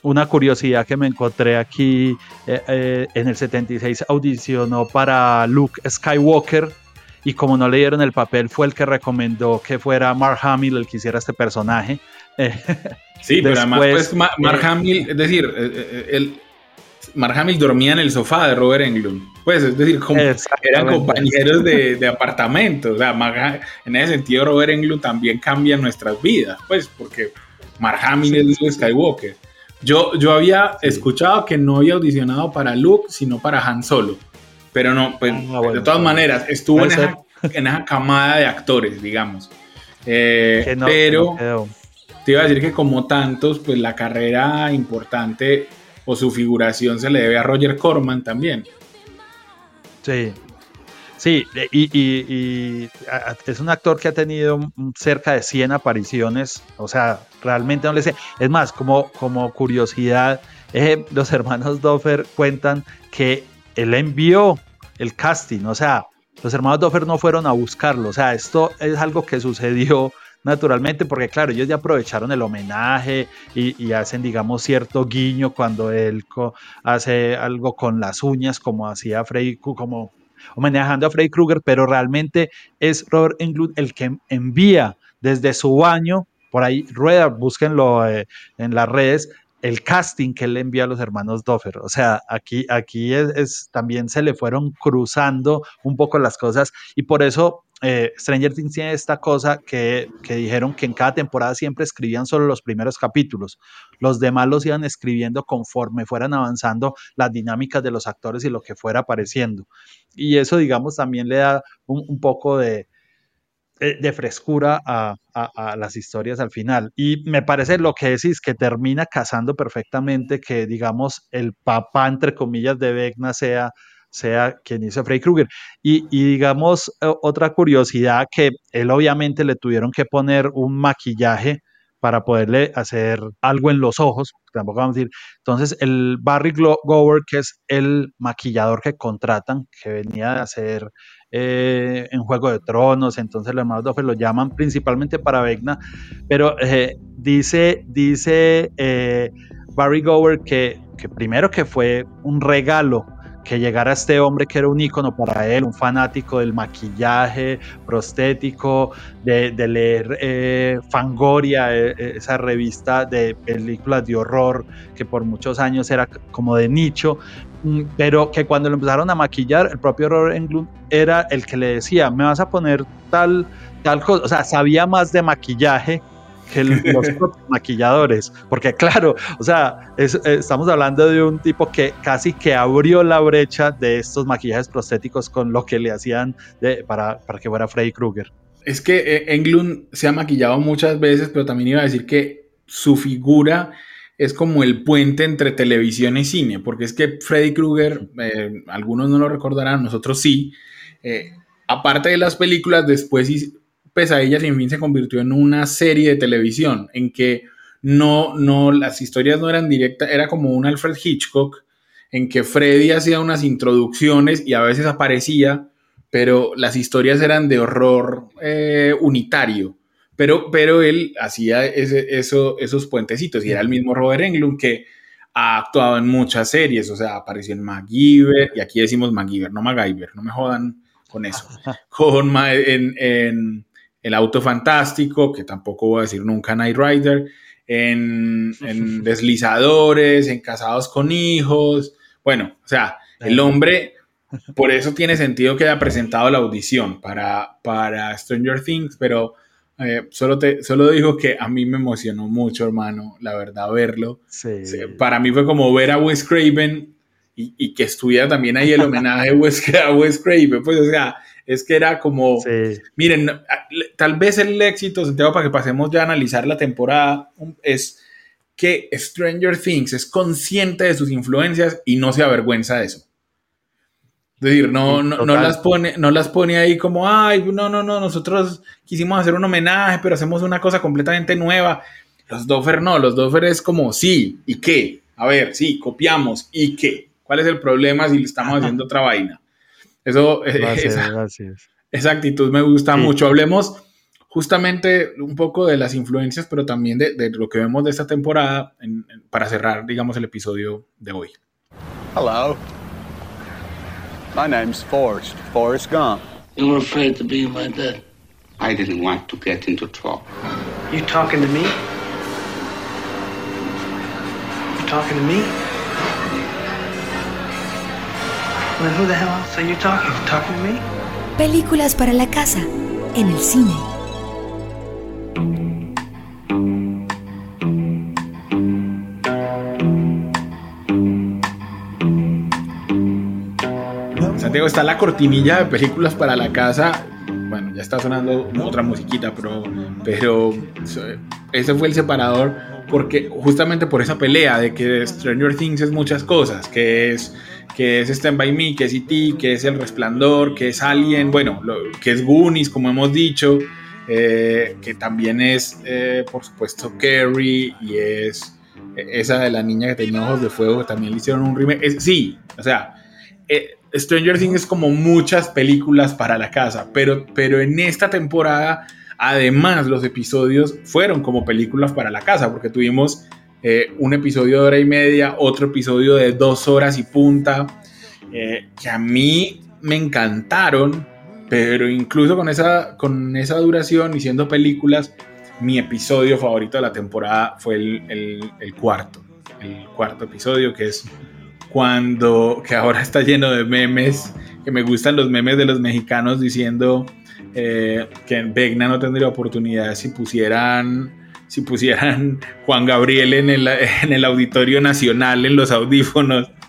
Una curiosidad que me encontré aquí, eh, eh, en el 76 audicionó para Luke Skywalker y como no le dieron el papel fue el que recomendó que fuera Mark Hamill el que hiciera este personaje. Sí, pero además pues, Mark Hamill, es decir, el, Mark Hamill dormía en el sofá de Robert Englund. Pues, es decir, eran compañeros de, apartamento. O sea, en ese sentido, Robert Englund también cambia nuestras vidas, pues, porque Mark Hamill es Luke Skywalker. Yo, yo había escuchado que no había audicionado para Luke, sino para Han Solo. Pero no, pues, ah, de todas maneras, estuvo en esa, camada de actores, digamos. Eh, pero te iba a decir que como tantos, pues la carrera importante o su figuración se le debe a Roger Corman también. Sí, sí, y, es un actor que ha tenido cerca de 100 apariciones, o sea, realmente no le sé. Es más, como, como curiosidad, eh, los hermanos Doffer cuentan que él envió el casting, o sea, los hermanos Doffer no fueron a buscarlo, o sea, esto es algo que sucedió naturalmente, porque claro, ellos ya aprovecharon el homenaje y, hacen, digamos, cierto guiño cuando él hace algo con las uñas, como hacía Freddy, como homenajando a Freddy Krueger, pero realmente es Robert Englund el que envía desde su baño, por ahí rueda, búsquenlo eh, en las redes, el casting que él envía a los hermanos Doffer. O sea, aquí, aquí es, también se le fueron cruzando un poco las cosas y por eso eh, Stranger Things tiene esta cosa que, dijeron que en cada temporada siempre escribían solo los primeros capítulos. Los demás los iban escribiendo conforme fueran avanzando las dinámicas de los actores y lo que fuera apareciendo. Y eso, digamos, también le da un, poco de, de frescura a, las historias al final. Y me parece lo que decís, que termina casando perfectamente que, digamos, el papá, entre comillas, de Vecna sea sea quien hizo Freddy Krueger. Y, digamos, eh, otra curiosidad que él obviamente le tuvieron que poner un maquillaje para poderle hacer algo en los ojos, tampoco vamos a decir. Entonces, el Barry Gower, que es el maquillador que contratan, que venía de hacer eh, en Juego de Tronos, entonces los hermanos Doffer lo llaman principalmente para Vecna, pero eh, dice, dice Barry Gower que, que primero que fue un regalo que llegara este hombre que era un ícono para él, un fanático del maquillaje prostético, de, leer eh, Fangoria, eh, eh, esa revista de películas de horror que por muchos años era como de nicho, mm, pero que cuando lo empezaron a maquillar, el propio Robert Englund era el que le decía, me vas a poner tal, tal cosa, o sea, sabía más de maquillaje que los maquilladores, porque claro, o sea, estamos hablando de un tipo que casi que abrió la brecha de estos maquillajes prostéticos con lo que le hacían para, para que fuera Freddy Krueger. Es que eh, Englund se ha maquillado muchas veces, pero también iba a decir que su figura es como el puente entre televisión y cine, porque es que Freddy Krueger, eh, algunos no lo recordarán, nosotros sí, eh, aparte de las películas, después Pesadillas sin fin se convirtió en una serie de televisión en que no, no, las historias no eran directas, era como un Alfred Hitchcock en que Freddy hacía unas introducciones y a veces aparecía, pero las historias eran de horror eh, unitario. Pero, pero él hacía ese, eso, esos puentecitos y era el mismo Robert Englund que ha actuado en muchas series, o sea, apareció en MacGyver, y aquí decimos MacGyver, no MacGyver, no me jodan con eso. con, en, en, El Auto Fantástico, que tampoco voy a decir nunca Night Rider, en, en Deslizadores, en Casados con Hijos, bueno, o sea, el hombre, por eso tiene sentido que haya presentado la audición para, para Stranger Things, pero eh, solo, te, solo digo que a mí me emocionó mucho, hermano, la verdad, verlo. Para mí fue como ver a Wes Craven y, que estuviera también ahí el homenaje a Wes, Craven. Pues, o sea, es que era como, miren, tal vez el éxito, Santiago, para que pasemos ya a analizar la temporada, es que Stranger Things es consciente de sus influencias y no se avergüenza de eso. Es decir, no, no, las pone, no las pone ahí como, ay, no, no, no, nosotros quisimos hacer un homenaje, pero hacemos una cosa completamente nueva. Los Doffer no, los Doffer es como, sí, ¿y qué? A ver, sí, copiamos, ¿y qué? ¿Cuál es el problema si le estamos haciendo otra vaina? Eso, esa, esa, actitud me gusta mucho. Hablemos justamente un poco de las influencias, pero también de, de lo que vemos de esta temporada en, en, para cerrar, digamos, el episodio de hoy. Hello. My name's Forrest, Forrest Gump. You were afraid to be my dad. I didn't want to get into trouble. You talking to me? You talking to me? Películas para la casa en el cine. está la cortinilla de películas para la casa. Bueno, ya está sonando otra musiquita, pero, pero ese fue el separador porque justamente por esa pelea de que Stranger Things es muchas cosas, que es que es Stand By Me, que es E.T., que es El Resplandor, que es Alien, bueno, que es Goonies, como hemos dicho, eh, que también es, eh, por supuesto, Carrie y es esa de la niña que tenía ojos de fuego, que también le hicieron un remake. sí, o sea, eh, Stranger Things es como muchas películas para la casa, pero, pero en esta temporada, además, los episodios fueron como películas para la casa, porque tuvimos eh, un episodio de hora y media, otro episodio de dos horas y punta, eh, que a mí me encantaron, pero incluso con esa, con esa duración y siendo películas, mi episodio favorito de la temporada fue el, el cuarto, el cuarto episodio, que es cuando, que ahora está lleno de memes, que me gustan los memes de los mexicanos diciendo eh, que en Vegna no tendría oportunidad si pusieran, si pusieran Juan Gabriel en el, en el Auditorio Nacional, en los audífonos.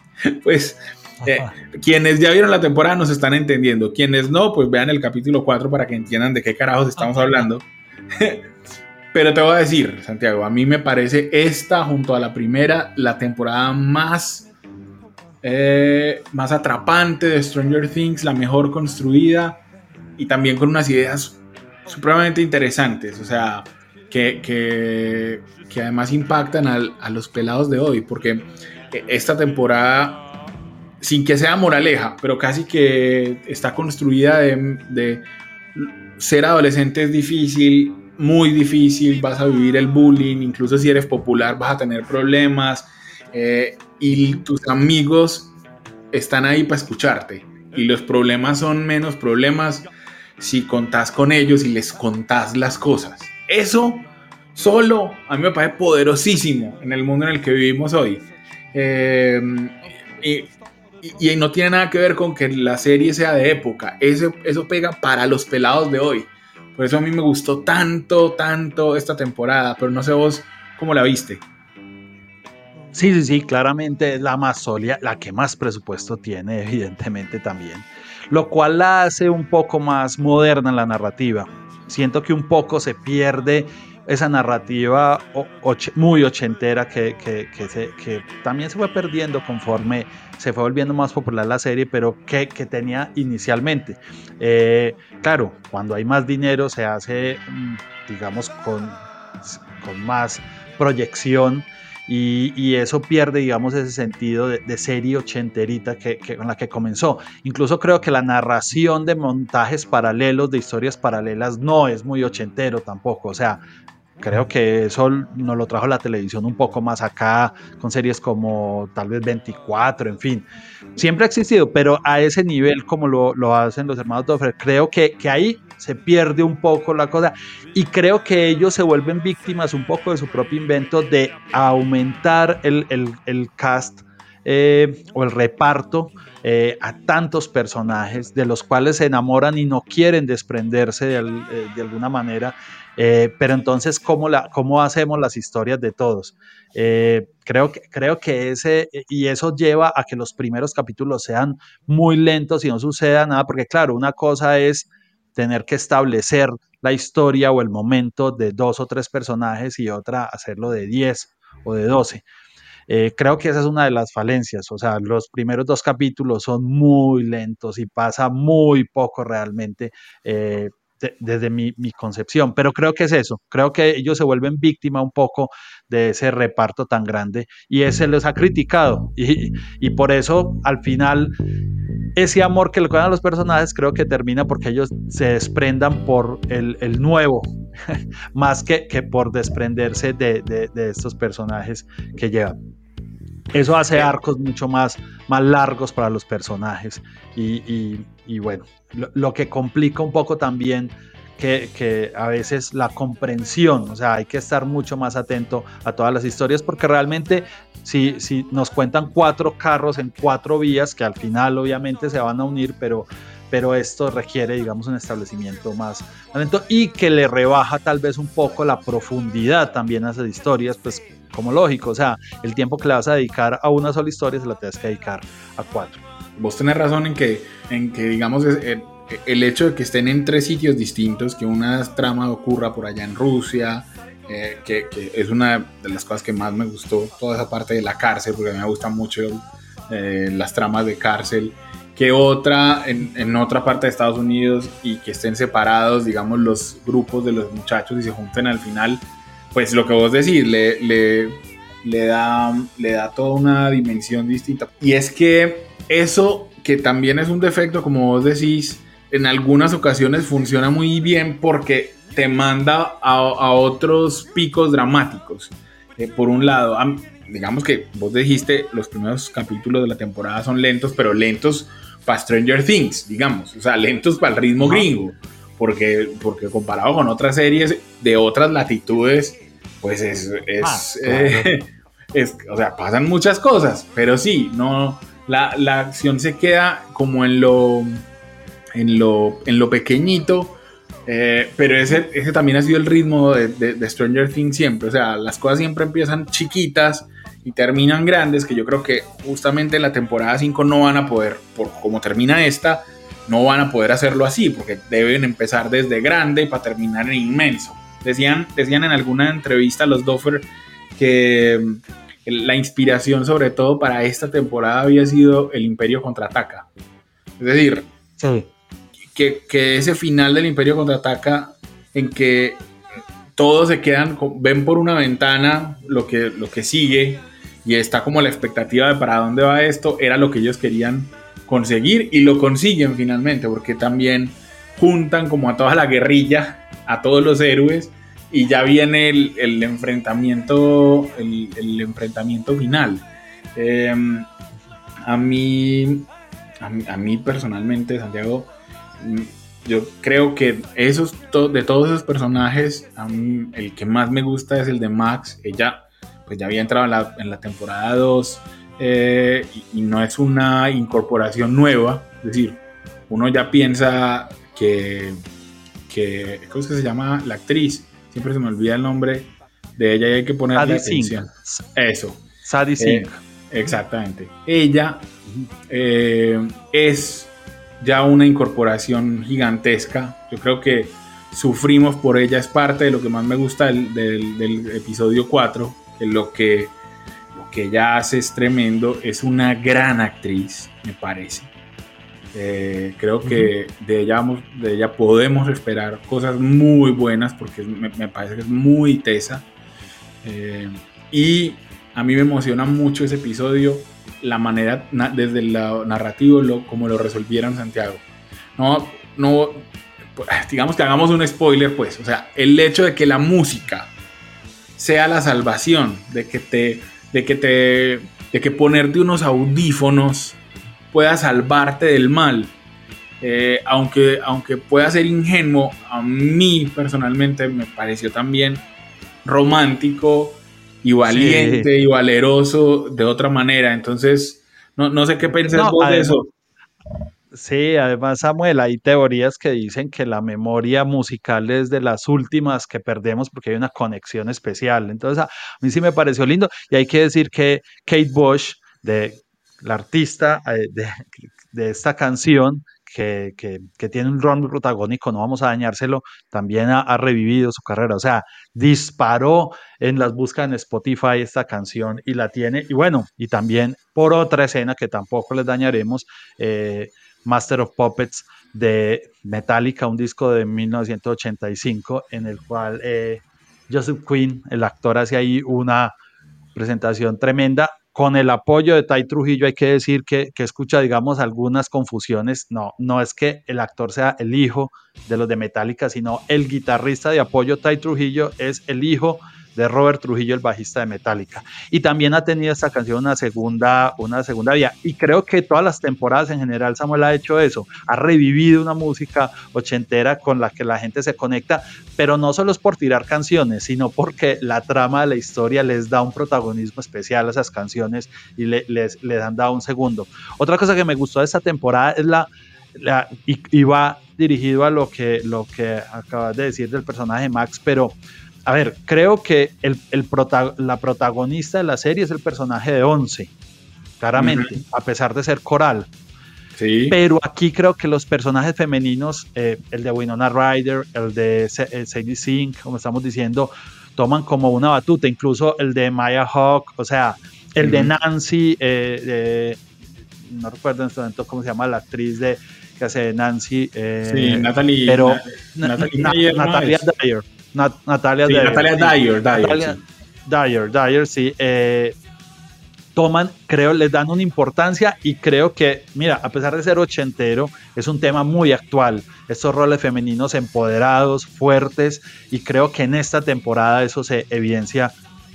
Pues eh, quienes ya vieron la temporada nos están entendiendo. Quienes no, pues vean el capítulo 4 para que entiendan de qué carajos estamos hablando. Pero te voy a decir, Santiago, a mí me parece esta, junto a la primera, la temporada más eh, más atrapante de Stranger Things, la mejor construida y también con unas ideas supremamente interesantes, o sea, que, que, además impactan al, a los pelados de hoy, porque esta temporada, sin que sea moraleja, pero casi que está construida de, de ser adolescente es difícil, muy difícil, vas a vivir el bullying, incluso si eres popular vas a tener problemas, eh, y tus amigos están ahí para escucharte. Y los problemas son menos problemas si contás con ellos y les contás las cosas. Eso solo a mí me parece poderosísimo en el mundo en el que vivimos hoy. Eh, y, no tiene nada que ver con que la serie sea de época. Eso, eso pega para los pelados de hoy. Por eso a mí me gustó tanto, tanto esta temporada. Pero no sé vos cómo la viste. Sí, sí, sí, claramente es la más sólida, la que más presupuesto tiene, evidentemente también, lo cual la hace un poco más moderna en la narrativa. Siento que un poco se pierde esa narrativa muy ochentera que, que, se, que, también se fue perdiendo conforme se fue volviendo más popular la serie, pero que, tenía inicialmente. Eh, claro, cuando hay más dinero se hace, mm, digamos, con, con más proyección y, eso pierde, digamos, ese sentido de, serie ochenterita que, con la que comenzó. Incluso creo que la narración de montajes paralelos, de historias paralelas, no es muy ochentero tampoco. O sea, creo que eso nos lo trajo la televisión un poco más acá, con series como tal vez 24, en fin. Siempre ha existido, pero a ese nivel como lo, lo hacen los hermanos Doffer, creo que, que ahí se pierde un poco la cosa y creo que ellos se vuelven víctimas un poco de su propio invento de aumentar el, cast eh, o el reparto eh, a tantos personajes de los cuales se enamoran y no quieren desprenderse de, eh, alguna manera. pero entonces, ¿cómo, la, ¿cómo hacemos las historias de todos? creo, que, creo que ese, y eso lleva a que los primeros capítulos sean muy lentos y no suceda nada, porque claro, una cosa es tener que establecer la historia o el momento de dos o tres personajes y otra hacerlo de diez o de doce. Eh, creo que esa es una de las falencias, o sea, los primeros dos capítulos son muy lentos y pasa muy poco realmente eh, desde mi, concepción, pero creo que es eso, creo que ellos se vuelven víctima un poco de ese reparto tan grande y ese les ha criticado y, y por eso al final ese amor que le dan a los personajes creo que termina porque ellos se desprendan por el, nuevo, más que, que, por desprenderse de, de, estos personajes que llevan. Eso hace arcos mucho más, más largos para los personajes. Y, y, bueno, lo, que complica un poco también que, que, a veces la comprensión, o sea, hay que estar mucho más atento a todas las historias porque realmente si, si nos cuentan cuatro carros en cuatro vías, que al final obviamente se van a unir, pero, pero esto requiere, digamos, un establecimiento más lento y que le rebaja tal vez un poco la profundidad también a esas historias, pues como lógico, o sea, el tiempo que le vas a dedicar a una sola historia se la tienes que dedicar a cuatro. Vos tenés razón en que, en que digamos, el, el hecho de que estén en tres sitios distintos, que una trama ocurra por allá en Rusia, eh, que, es una de las cosas que más me gustó, toda esa parte de la cárcel, porque me gustan mucho eh, las tramas de cárcel, que otra en, otra parte de Estados Unidos y que estén separados, digamos, los grupos de los muchachos y se junten al final, pues lo que vos decís, le, le, le, da, le da toda una dimensión distinta. Y es que eso, que también es un defecto, como vos decís, en algunas ocasiones funciona muy bien porque te manda a, otros picos dramáticos. Eh, por un lado, digamos que vos dijiste, los primeros capítulos de la temporada son lentos, pero lentos para Stranger Things, digamos, o sea, lentos para el ritmo gringo, porque, porque comparado con otras series de otras latitudes, pues es, es, eh, o sea, pasan muchas cosas, pero sí, no, la, la acción se queda como en lo, en lo, en lo pequeñito, eh, pero ese, ese también ha sido el ritmo de, de, Stranger Things siempre. O sea, las cosas siempre empiezan chiquitas y terminan grandes, que yo creo que justamente en la temporada 5 no van a poder, por como termina esta, no van a poder hacerlo así, porque deben empezar desde grande para terminar en inmenso. Decían, decían en alguna entrevista los Doffer que mm, la inspiración sobre todo para esta temporada había sido el Imperio contraataca. Es decir, sí que, ese final del Imperio contraataca en que todos se quedan, ven por una ventana lo que, lo que sigue y está como la expectativa de para dónde va esto, era lo que ellos querían conseguir y lo consiguen finalmente, porque también juntan como a toda la guerrilla, a todos los héroes y ya viene el, enfrentamiento, el, enfrentamiento final. Em, a, mí, a personalmente, Santiago, yo creo que esos de todos esos personajes, el que más me gusta es el de Max. Ella pues ya había entrado en la, temporada 2 eh, y, no es una incorporación nueva. Es decir, uno ya piensa que, que ¿cómo es que se llama la actriz? Siempre se me olvida el nombre de ella y hay que poner atención. Eso. Sadie Sink. Eh, exactamente. Ella eh, es ya una incorporación gigantesca. Yo creo que sufrimos por ella, es parte de lo que más me gusta del, episodio 4, que lo que, lo que ella hace es tremendo, es una gran actriz, me parece. Eh, creo que de ella, de ella podemos esperar cosas muy buenas porque me, parece que es muy tesa. Eh, y a mí me emociona mucho ese episodio, la manera, desde el lado narrativo, lo, como lo resolvieron Santiago. No, no, pues, digamos que hagamos un spoiler, pues, o sea, el hecho de que la música sea la salvación, de que te, de que te, de que ponerte unos audífonos pueda salvarte del mal. Eh, aunque, aunque pueda ser ingenuo, a mí personalmente me pareció también romántico y valiente y valeroso de otra manera. Entonces, no, sé qué pensás vos de eso. Sí, además Samuel, hay teorías que dicen que la memoria musical es de las últimas que perdemos porque hay una conexión especial. Entonces, a mí sí me pareció lindo y hay que decir que Kate Bush, de la artista eh, de, esta canción, que, tiene un rol protagónico, no vamos a dañárselo, también ha, revivido su carrera. O sea, disparó en las búsquedas en Spotify esta canción y la tiene. Y bueno, y también por otra escena que tampoco les dañaremos, eh, Master of Puppets de Metallica, un disco de 1985, en el cual eh, Joseph Quinn, el actor, hace ahí una presentación tremenda con el apoyo de Tai Trujillo hay que decir que, que, escucha, digamos, algunas confusiones. No, no es que el actor sea el hijo de los de Metallica, sino el guitarrista de apoyo Tai Trujillo es el hijo de Robert Trujillo, el bajista de Metallica. Y también ha tenido esta canción una segunda, una segunda vía. Y creo que todas las temporadas en general Samuel ha hecho eso. Ha revivido una música ochentera con la que la gente se conecta, pero no solo es por tirar canciones, sino porque la trama de la historia les da un protagonismo especial a esas canciones y les, les han dado un segundo. Otra cosa que me gustó de esta temporada es la, la y, va dirigido a lo que, lo que acabas de decir del personaje Max, pero a ver, creo que el, la protagonista de la serie es el personaje de Once, claramente, a pesar de ser coral. Sí. Pero aquí creo que los personajes femeninos, eh, el de Winona Ryder, el de eh, Sadie Sink, como estamos diciendo, toman como una batuta, incluso el de Maya Hawk, o sea, el de Nancy, eh, no recuerdo en este momento cómo se llama la actriz de que hace Nancy. sí, Natalie, pero Natalia Dyer. Natalia, Dyer, Natalia Dyer. Dyer, Dyer, Dyer, sí. Eh, toman, creo, les dan una importancia y creo que, mira, a pesar de ser ochentero, es un tema muy actual. Estos roles femeninos empoderados, fuertes, y creo que en esta temporada eso se evidencia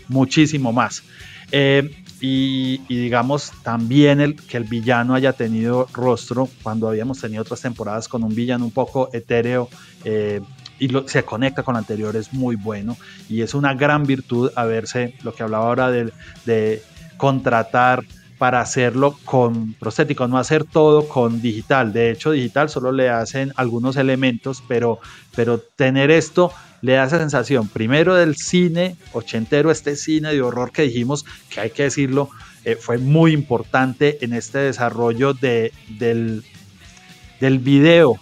muchísimo más. Eh, y, digamos también el, que el villano haya tenido rostro cuando habíamos tenido otras temporadas con un villano un poco etéreo, eh, y se conecta con lo anterior, es muy bueno y es una gran virtud haberse, lo que hablaba ahora de, de contratar para hacerlo con prostéticos, no hacer todo con digital. De hecho, digital solo le hacen algunos elementos, pero, pero tener esto le da esa sensación, primero del cine ochentero, este cine de horror que dijimos, que hay que decirlo, eh, fue muy importante en este desarrollo de, del, del video,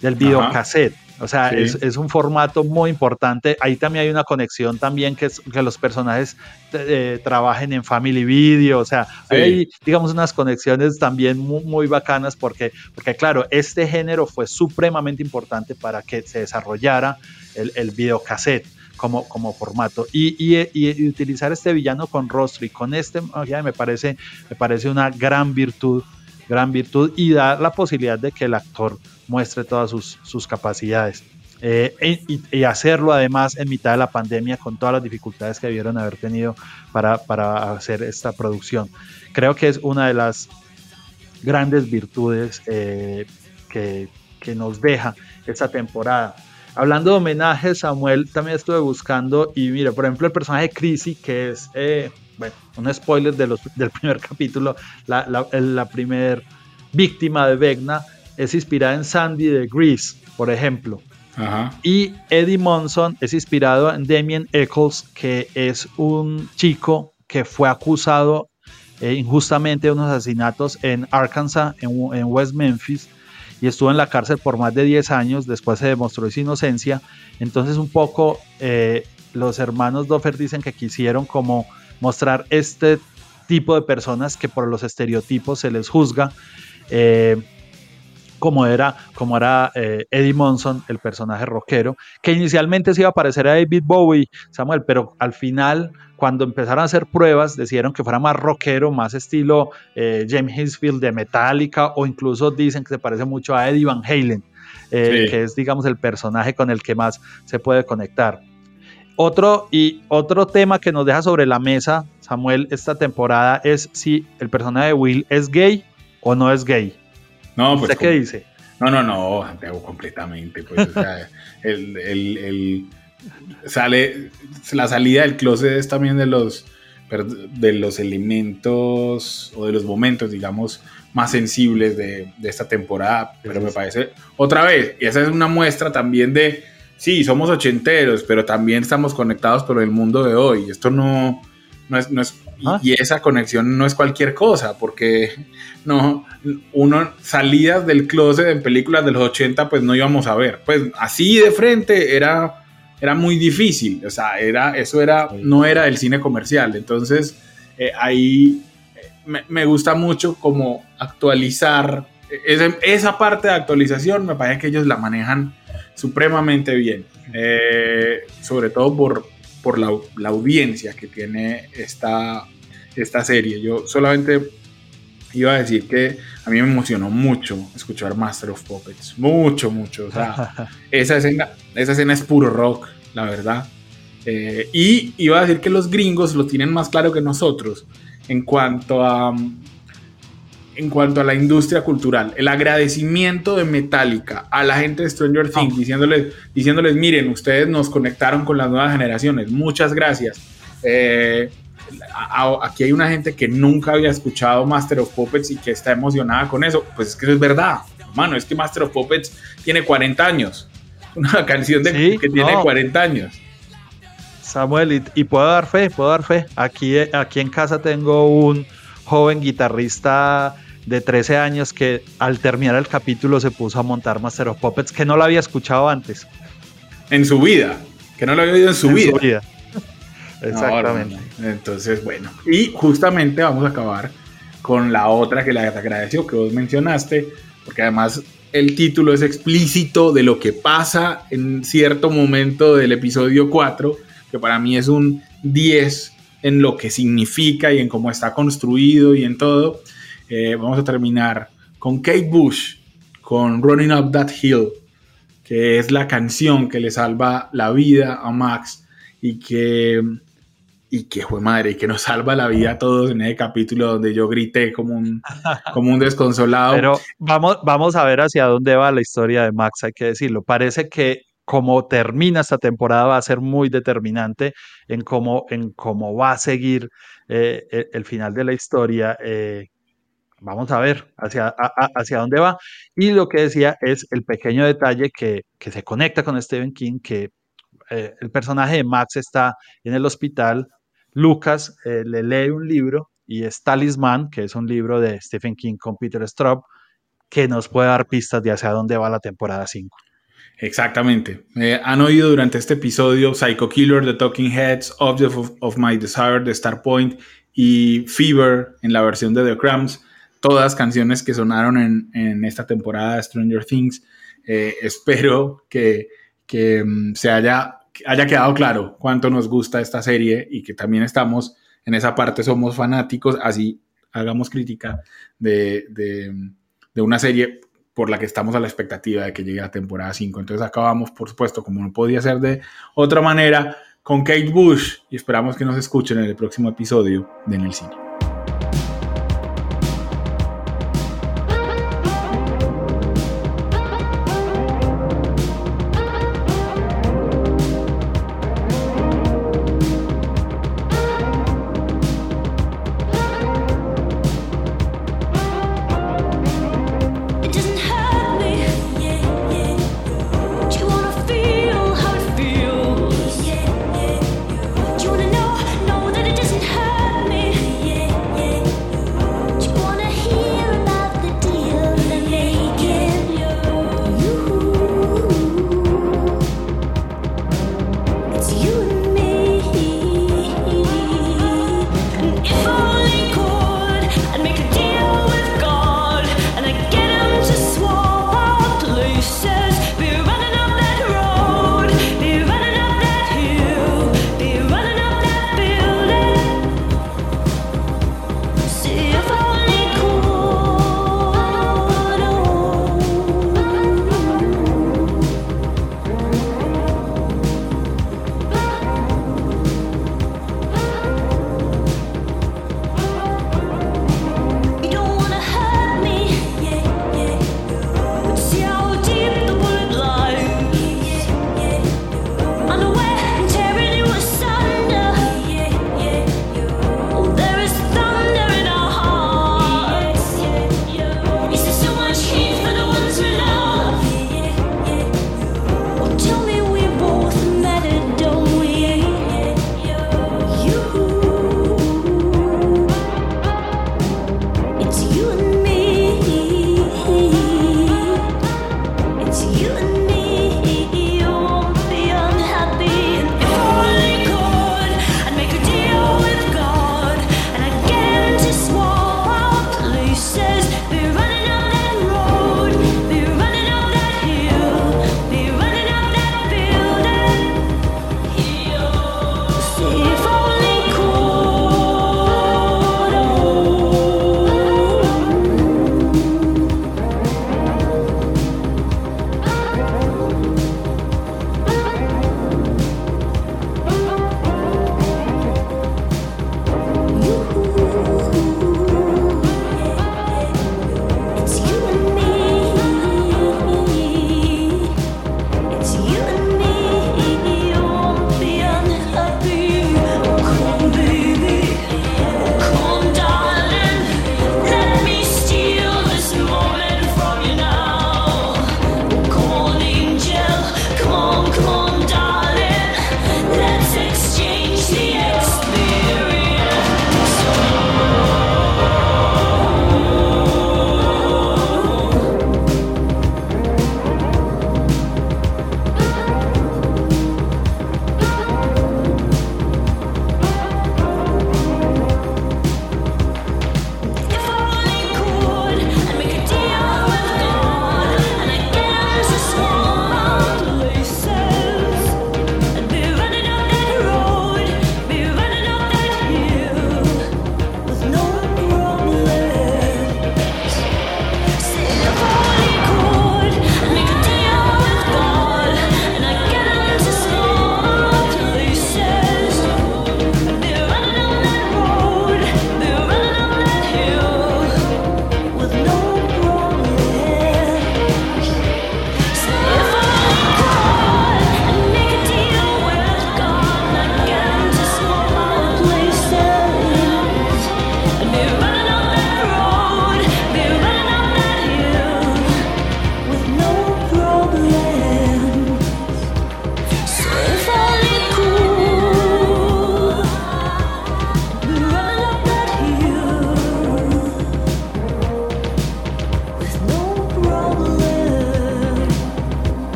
del videocassette. O sea, es, un formato muy importante. Ahí también hay una conexión también que, es, que los personajes eh, trabajen en Family Video. O sea, hay, digamos, unas conexiones también muy, bacanas porque, porque, claro, este género fue supremamente importante para que se desarrollara el, el videocassette. Como, como, formato y, y, utilizar este villano con rostro y con este me parece me parece una gran virtud gran virtud y dar la posibilidad de que el actor muestre todas sus, sus capacidades. Eh, y, hacerlo además en mitad de la pandemia con todas las dificultades que debieron haber tenido para, para hacer esta producción. Creo que es una de las grandes virtudes eh, que, que, nos deja esta temporada. Hablando de homenajes, Samuel, también estuve buscando y mira, por ejemplo, el personaje Chrissy, que es, eh, bueno, un spoiler de los, del primer capítulo, la, la, la primer víctima de Vecna, es inspirada en Sandy de Grease, por ejemplo. Y Eddie Monson es inspirado en Damien Eccles, que es un chico que fue acusado eh, injustamente de unos asesinatos en Arkansas, en, West Memphis, y estuvo en la cárcel por más de 10 años, después se demostró su inocencia, entonces un poco eh, los hermanos Doffer dicen que quisieron como mostrar este tipo de personas que por los estereotipos se les juzga. Eh, como era, como era eh, Eddie Monson, el personaje rockero, que inicialmente se iba a parecer a David Bowie, Samuel, pero al final, cuando empezaron a hacer pruebas, decidieron que fuera más rockero, más estilo eh, James Hetfield de Metallica, o incluso dicen que se parece mucho a Eddie Van Halen, eh, que es, digamos, el personaje con el que más se puede conectar. Otro, y otro tema que nos deja sobre la mesa, Samuel, esta temporada es si el personaje de Will es gay o no es gay. No, pues. qué dice? No, no, no, Santiago, completamente. Pues, o sea, el, el, el, sale, la salida del closet es también de los, de los elementos o de los momentos, digamos, más sensibles de, de esta temporada. Pero me parece, otra vez, y esa es una muestra también de, sí, somos ochenteros, pero también estamos conectados por el mundo de hoy. Esto no, no es, no es y, esa conexión no es cualquier cosa, porque no, uno salidas del closet en películas de los 80 pues no íbamos a ver. Pues así de frente era, era muy difícil, o sea, era, eso era, no era el cine comercial. Entonces eh, ahí eh, me, gusta mucho como actualizar, esa, esa, parte de actualización me parece que ellos la manejan supremamente bien, eh, sobre todo por, por la, la, audiencia que tiene esta, esta serie. Yo solamente iba a decir que a mí me emocionó mucho escuchar Master of Puppets. Mucho, mucho. O sea, esa escena, esa escena es puro rock, la verdad. Eh, y iba a decir que los gringos lo tienen más claro que nosotros en cuanto a en cuanto a la industria cultural, el agradecimiento de Metallica a la gente de Stranger Things, diciéndoles, diciéndoles, miren, ustedes nos conectaron con las nuevas generaciones, muchas gracias. Eh, aquí hay una gente que nunca había escuchado Master of Puppets y que está emocionada con eso. Pues es que eso es verdad, hermano, es que Master of Puppets tiene 40 años. Una canción de, que tiene 40 años. Samuel, y, puedo dar fe, puedo dar fe. Aquí, aquí en casa tengo un joven guitarrista de 13 años que al terminar el capítulo se puso a montar Master of Puppets que no lo había escuchado antes. En su vida, que no lo había oído en su vida. Exactamente. Entonces, bueno. Y justamente vamos a acabar con la otra que le agradeció, que vos mencionaste, porque además el título es explícito de lo que pasa en cierto momento del episodio 4, que para mí es un 10 en lo que significa y en cómo está construido y en todo. Eh, vamos a terminar con Kate Bush, con Running Up That Hill, que es la canción que le salva la vida a Max y que y que fue madre, y que nos salva la vida a todos en ese capítulo donde yo grité como un, como un desconsolado. Pero vamos, vamos a ver hacia dónde va la historia de Max, hay que decirlo. Parece que como termina esta temporada va a ser muy determinante en cómo, en cómo va a seguir eh, e, el, final de la historia. Eh, vamos a ver hacia, hacia dónde va. Y lo que decía es el pequeño detalle que, que se conecta con Stephen King, que eh, el personaje de Max está en el hospital Lucas le lee un libro y es Talisman, que es un libro de Stephen King con Peter Straub, que nos puede dar pistas de hacia dónde va la temporada 5. Exactamente. han oído durante este episodio Psycho Killer, The Talking Heads, Object of, My Desire, The Star Point y Fever en la versión de The Cramps. Todas canciones que sonaron en, esta temporada de Stranger Things. Eh, espero que, que mm, se haya haya quedado claro cuánto nos gusta esta serie y que también estamos en esa parte, somos fanáticos, así hagamos crítica de, de, una serie por la que estamos a la expectativa de que llegue la temporada 5. Entonces acabamos, por supuesto, como no podía ser de otra manera, con Kate Bush y esperamos que nos escuchen en el próximo episodio de En el Cine.